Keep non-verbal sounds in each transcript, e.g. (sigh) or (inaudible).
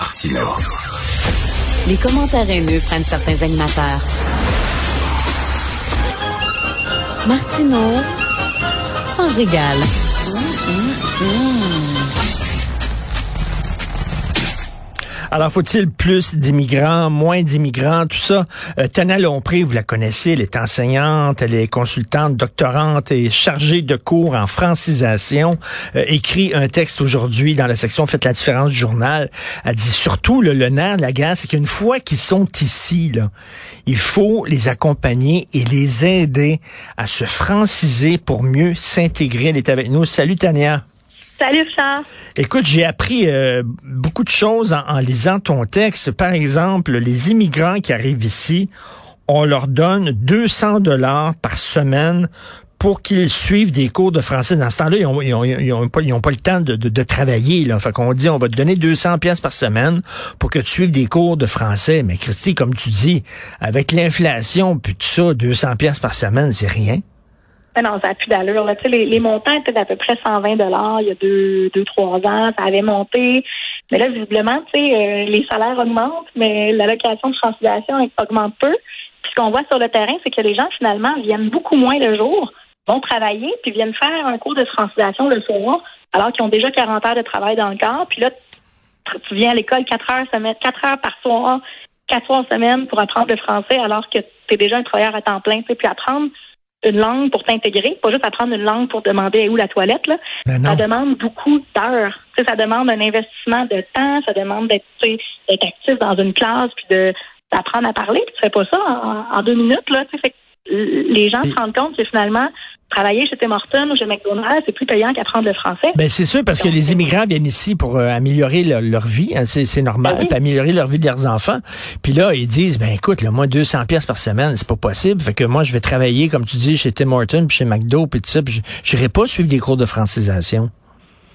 Martino. Les commentaires haineux prennent certains animateurs. Martineau s'en régale. Alors, faut-il plus d'immigrants, moins d'immigrants, tout ça? Euh, Tana Lompré, vous la connaissez, elle est enseignante, elle est consultante, doctorante et chargée de cours en francisation. Euh, écrit un texte aujourd'hui dans la section Faites la différence du journal. Elle dit surtout, le, le nerf de la guerre, c'est qu'une fois qu'ils sont ici, là, il faut les accompagner et les aider à se franciser pour mieux s'intégrer. Elle est avec nous. Salut Tania. Salut Richard. Écoute, j'ai appris euh, beaucoup de choses en, lisant ton texte. Par exemple, les immigrants qui arrivent ici, on leur donne 200 dollars par semaine pour qu'ils suivent des cours de français. Dans ce temps-là, ils ont, ils pas le temps de, de, de travailler. Là. Fait qu'on dit, on va te donner 200 pièces par semaine pour que tu suives des cours de français. Mais Christy, comme tu dis, avec l'inflation puis tout ça, 200 pièces par semaine, c'est rien. Non, ça n'a plus d'allure. Tu sais, Les, montants étaient d'à peu près 120 dollars il y a deux, deux, trois ans. Ça avait monté. Mais là, visiblement, tu sais, euh, les salaires augmentent, mais l'allocation de francisation augmente peu. Puis ce qu'on voit sur le terrain, c'est que les gens, finalement, viennent beaucoup moins le jour, vont travailler, puis viennent faire un cours de francisation le soir, alors qu'ils ont déjà 40 heures de travail dans le corps. Puis là, tu viens à l'école 4 heures semaine, 4 heures par soir, 4 soirs semaine pour apprendre le français, alors que tu es déjà un travailleur à temps plein. tu sais. Puis apprendre une langue pour t'intégrer, pas juste apprendre une langue pour demander où la toilette, là. Ben ça demande beaucoup d'heures. Ça demande un investissement de temps, ça demande d'être actif dans une classe, puis de d'apprendre à parler. Tu fais pas ça en, en deux minutes, là. Tu sais, fait que les gens se rendent compte que finalement, travailler chez Tim Hortons ou chez McDonald's, c'est plus payant qu'apprendre le français. Ben c'est sûr parce que les immigrants viennent ici pour euh, améliorer leur, leur vie, hein, c'est normal, Ben oui. puis améliorer leur vie de leurs enfants. Puis là ils disent ben écoute, là, moi 200 pièces par semaine, c'est pas possible. Fait que moi je vais travailler comme tu dis chez Tim Hortons puis chez McDo puis tout ça, puis je n'irai pas suivre des cours de francisation.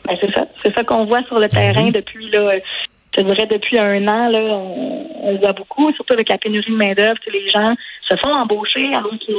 Ben, c'est ça. C'est ça qu'on voit sur le terrain depuis là. euh, Je dirais depuis un an, là, on, voit beaucoup, surtout avec la pénurie de main-d'œuvre. Les gens se font embaucher alors qu'ils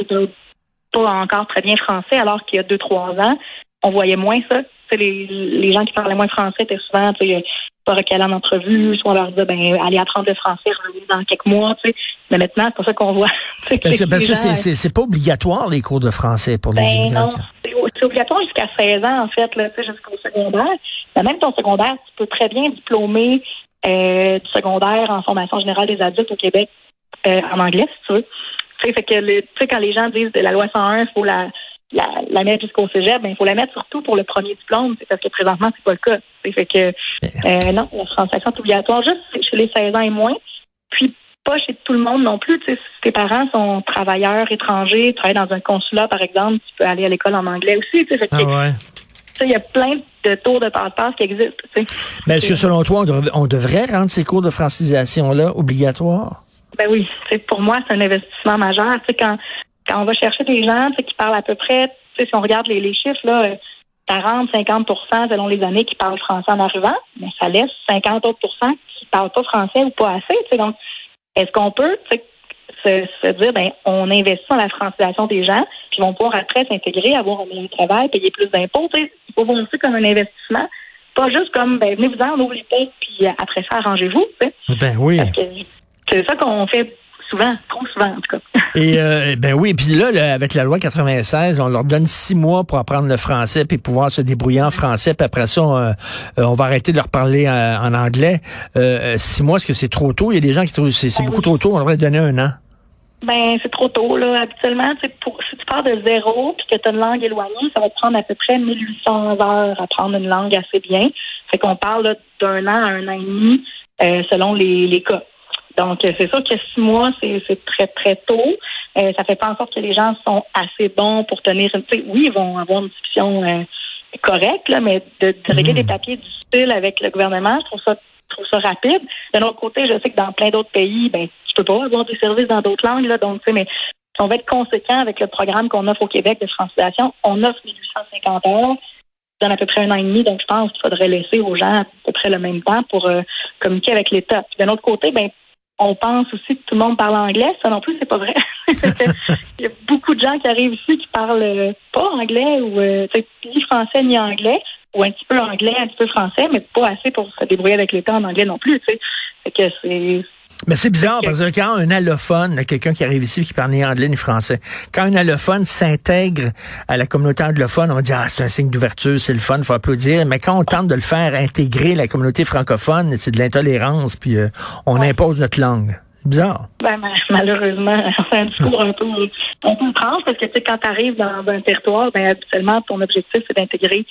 pas encore très bien français, alors qu'il y a deux, trois ans, on voyait moins ça. Les, les gens qui parlaient moins français étaient souvent tu sais, pas recalés en entrevue, soit on leur disait ben allez apprendre le français, revenez dans quelques mois, tu sais. Mais maintenant, c'est pas ça qu'on voit. (laughs) Ben, c'est parce les que c'est- pas obligatoire les cours de français pour les ben immigrants. non, c'est c'est obligatoire jusqu'à 16 ans, en fait, là, tu sais, jusqu'au secondaire. Mais même ton secondaire, tu peux très bien diplômer euh, du secondaire en formation générale des adultes au Québec euh, en anglais, si tu veux. Tu sais, fait que le- tu sais, quand les gens disent de la loi 101, il faut la, la, la mettre jusqu'au cégep, ben, il faut la mettre surtout pour le premier diplôme, parce que présentement, c'est pas le cas. Fait que euh, non, la francisation est obligatoire juste chez les 16 ans et moins. Puis pas chez tout le monde non plus. Tu sais, si tes parents sont travailleurs étrangers, travaillent dans un consulat, par exemple, tu peux aller à l'école en anglais aussi. Fait Ah ouais. il y a plein de tours de passe-passe qui existent. Mais est-ce que selon toi on, devrait- on devrait rendre ces cours de francisation là obligatoires? Ben oui, pour moi, c'est un investissement majeur. Quand, quand on va chercher des gens tu sais, qui parlent à peu près, tu sais, si on regarde les, les chiffres, là, euh, 40, 50% selon les années qui parlent français en arrivant, mais ça laisse 50 autres qui parlent pas français ou pas assez. Donc, est-ce qu'on peut se, se dire, ben, on investit dans la francisation des gens, puis ils vont pouvoir après s'intégrer, avoir un meilleur travail, payer plus d'impôts. Il faut voir ça comme un investissement, pas juste comme, ben, venez-vous-en, on ouvre les portes, puis euh, après ça, arrangez-vous. Ben oui. Parce que c'est ça qu'on fait souvent, trop souvent en tout cas. (laughs) Et euh, ben oui, puis là, là, avec la loi 96, on leur donne six mois pour apprendre le français puis pouvoir se débrouiller en français. Puis après ça, on, euh, on va arrêter de leur parler euh, en anglais. Euh, six mois, est-ce que c'est trop tôt? Il y a des gens qui trouvent c'est c'est Ben beaucoup oui. trop tôt. On devrait donner un an. Ben, c'est trop tôt, là. Habituellement, pour, si tu pars de zéro puis que tu as une langue éloignée, ça va te prendre à peu près 1800 heures à apprendre une langue assez bien. Fait qu'on parle là, d'un an à un an et demi selon les, les cas. Donc, c'est sûr que six mois, c'est très, très tôt. Euh, ça fait pas en sorte que les gens sont assez bons pour tenir une... Oui, ils vont avoir une discussion euh, correcte, là, mais de, de régler Mhm. des papiers difficiles avec le gouvernement, je trouve ça je trouve ça rapide. D'un autre côté, je sais que dans plein d'autres pays, ben, tu peux pas avoir des services dans d'autres langues, là, donc, tu sais, mais si on va être conséquent avec le programme qu'on offre au Québec de francisation, on offre 1850 heures, ça donne à peu près un an et demi, donc je pense qu'il faudrait laisser aux gens à peu près le même temps pour euh, communiquer avec l'État. Puis D'un autre côté, ben, on pense aussi que tout le monde parle anglais. Ça non plus, c'est pas vrai. (laughs) Il y a beaucoup de gens qui arrivent ici qui parlent euh, pas anglais ou euh, ni français ni anglais, ou un petit peu anglais, un petit peu français, mais pas assez pour se débrouiller avec l'État en anglais non plus. Tu sais. Fait que c'est Mais c'est bizarre parce que quand un allophone, quelqu'un qui arrive ici qui parle ni anglais ni français, quand un allophone s'intègre à la communauté anglophone, on dit ah c'est un signe d'ouverture, c'est le fun, faut applaudir. Mais quand on tente de le faire intégrer la communauté francophone, c'est de l'intolérance puis euh, on impose notre langue. C'est bizarre. Ben, ma- malheureusement, c'est un discours un peu, un peu étrange parce que tu sais, quand tu arrives dans un territoire, ben, habituellement, ton objectif, c'est d'intégrer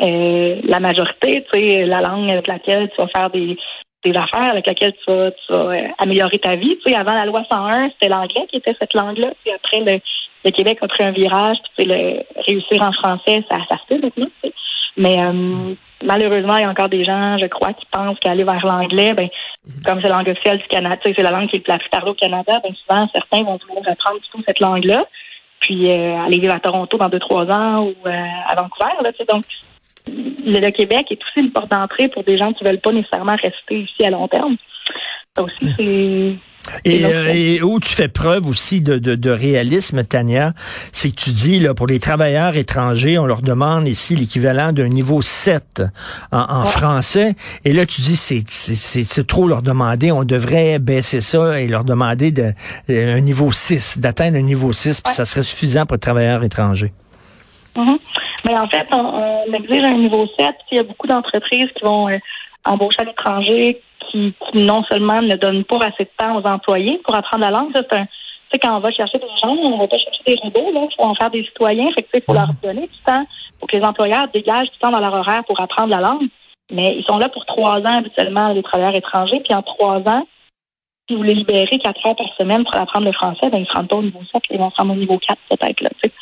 euh, la majorité, tu sais, la langue avec laquelle tu vas faire des, des affaires, avec laquelle tu vas, euh, améliorer ta vie. Tu sais, avant la loi 101, c'était l'anglais qui était cette langue-là. Puis après, le, le Québec a pris un virage, puis le réussir en français, ça, ça se fait maintenant. Mais euh, malheureusement, il y a encore des gens, je crois, qui pensent qu'aller vers l'anglais, ben, comme c'est la langue officielle du Canada, c'est la langue qui est la plus parlée au Canada, ben souvent certains vont vouloir apprendre plutôt cette langue-là, puis euh, aller vivre à Toronto dans deux trois ans ou à Vancouver. Là, donc, le, le Québec est aussi une porte d'entrée pour des gens qui veulent pas nécessairement rester ici à long terme. Ça aussi, c'est Et, euh, et où tu fais preuve aussi de, de, de réalisme, Tania, c'est que tu dis, là, pour les travailleurs étrangers, on leur demande ici l'équivalent d'un niveau 7 en, en Ouais. français. Et là, tu dis, c'est, trop leur demander. On devrait baisser ça et leur demander de, euh, un niveau 6, d'atteindre un niveau 6, puis Ouais. ça serait suffisant pour les travailleurs étrangers. Mhm. Mais en fait, on, on exige un niveau 7. puis Il y a beaucoup d'entreprises qui vont euh, embaucher à l'étranger qui, qui non sellement ne donnent pas assez de temps aux employés pour apprendre la langue. C'est un, tu sais, quand on va chercher des gens, on va pas chercher des robots, là. Il faut en faire des citoyens. Fait que, faut leur donner du temps pour que les employeurs dégagent du temps dans leur horaire pour apprendre la langue. Mais ils sont là pour trois ans habituellement, les travailleurs étrangers. Puis en trois ans, si vous les libérez quatre heures par semaine pour apprendre le français, ben ils ne se rendent pas au niveau 7, ils vont se rendre au niveau 4 peut-être. Là, tu sais.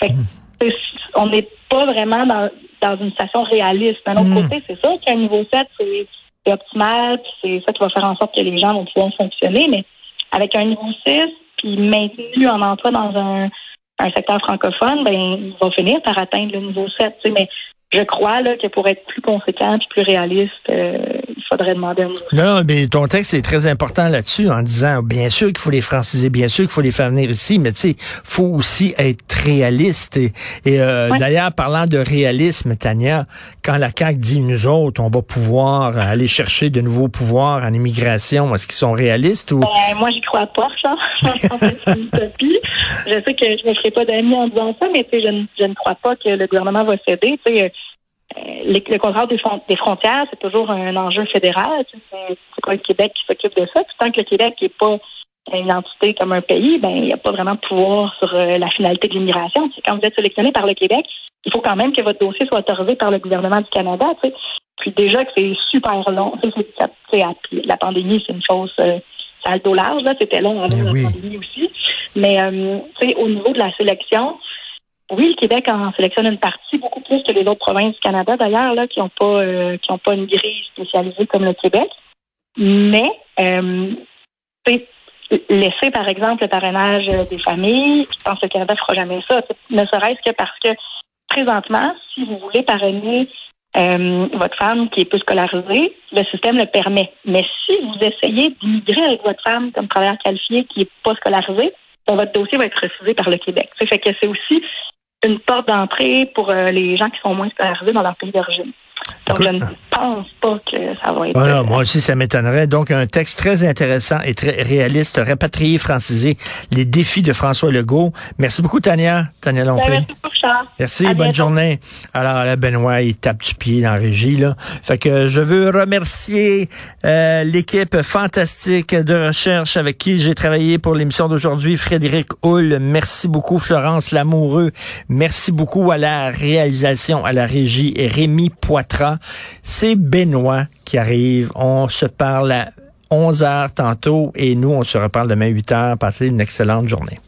Fait que, c'est- on n'est pas vraiment dans, dans une situation réaliste. D'un autre Mm. côté, c'est sûr qu'un niveau 7, c'est c'est optimal, puis c'est ça qui va faire en sorte que les gens vont pouvoir fonctionner, mais avec un niveau 6, puis maintenu en emploi dans un, un secteur francophone, ben il va finir par atteindre le niveau 7. tu sais. Mais je crois là, que pour être plus conséquent et plus réaliste, euh, il faudrait demander un niveau 7. Non, mais ton texte est très important là-dessus en disant, bien sûr qu'il faut les franciser, bien sûr qu'il faut les faire venir ici, mais tu sais, faut aussi être réaliste. Et, et, euh, Ouais. d'ailleurs, parlant de réalisme, Tania, quand la CAQ dit, nous autres, on va pouvoir aller chercher de nouveaux pouvoirs en immigration, est-ce qu'ils sont réalistes ou... Ben, moi, j'y crois pas, ça. Je pense que c'est une utopie. Je sais que je me ferai pas d'amis en disant ça, mais tu sais, je, ne- je ne crois pas que le gouvernement va céder. Tu sais, euh, les- le contrôle des, des frontières, c'est toujours un enjeu fédéral. Tu sais, C'est pas le Québec qui s'occupe de ça? Puis tant que le Québec n'est pas une entité comme un pays, ben il n'y a pas vraiment de pouvoir sur euh, la finalité de l'immigration. Tu sais, Quand vous êtes sélectionné par le Québec, il faut quand même que votre dossier soit autorisé par le gouvernement du Canada. Tu sais. Puis déjà que c'est super long. Tu sais, c'est- ça- tu sais, à- la pandémie, c'est une chose... euh, ça a le dos large, là, c'était long avant Ben la oui. pandémie aussi. Mais euh, tu sais, au niveau de la sélection, oui, le Québec en sélectionne une partie, beaucoup plus que les autres provinces du Canada d'ailleurs, là, qui n'ont pas euh, qui pas une grille spécialisée comme le Québec. Mais euh, laisser, par exemple, le parrainage euh, des familles, je pense que le Canada ne fera jamais ça. Ne serait-ce que parce que présentement, si vous voulez parrainer votre femme qui est peu scolarisée, le système le permet. Mais si vous essayez d'immigrer avec votre femme comme travailleur qualifié qui est pas scolarisé, ben, votre dossier va être refusé par le Québec. Ça fait que c'est aussi une porte d'entrée pour euh, les gens qui sont moins scolarisés dans leur pays d'origine. Donc, je ne pense pas que ça va être. Voilà, moi aussi, ça m'étonnerait. Donc, un texte très intéressant et très réaliste, rapatrié, francisé, les défis de François Legault. Merci beaucoup, Tania. Tania Ben, Lompré. merci beaucoup, Charles. Merci, À bonne bientôt. journée. Alors là, Benoît, il tape du pied dans la régie, là. Fait que je veux remercier euh, l'équipe fantastique de recherche avec qui j'ai travaillé pour l'émission d'aujourd'hui. Frédéric Hull, merci beaucoup. Florence Lamoureux, merci beaucoup à la réalisation, à la régie. Et Rémi C'est Benoît qui arrive. On se parle à 11 heures tantôt et nous, on se reparle demain 8 heures. Passez une excellente journée.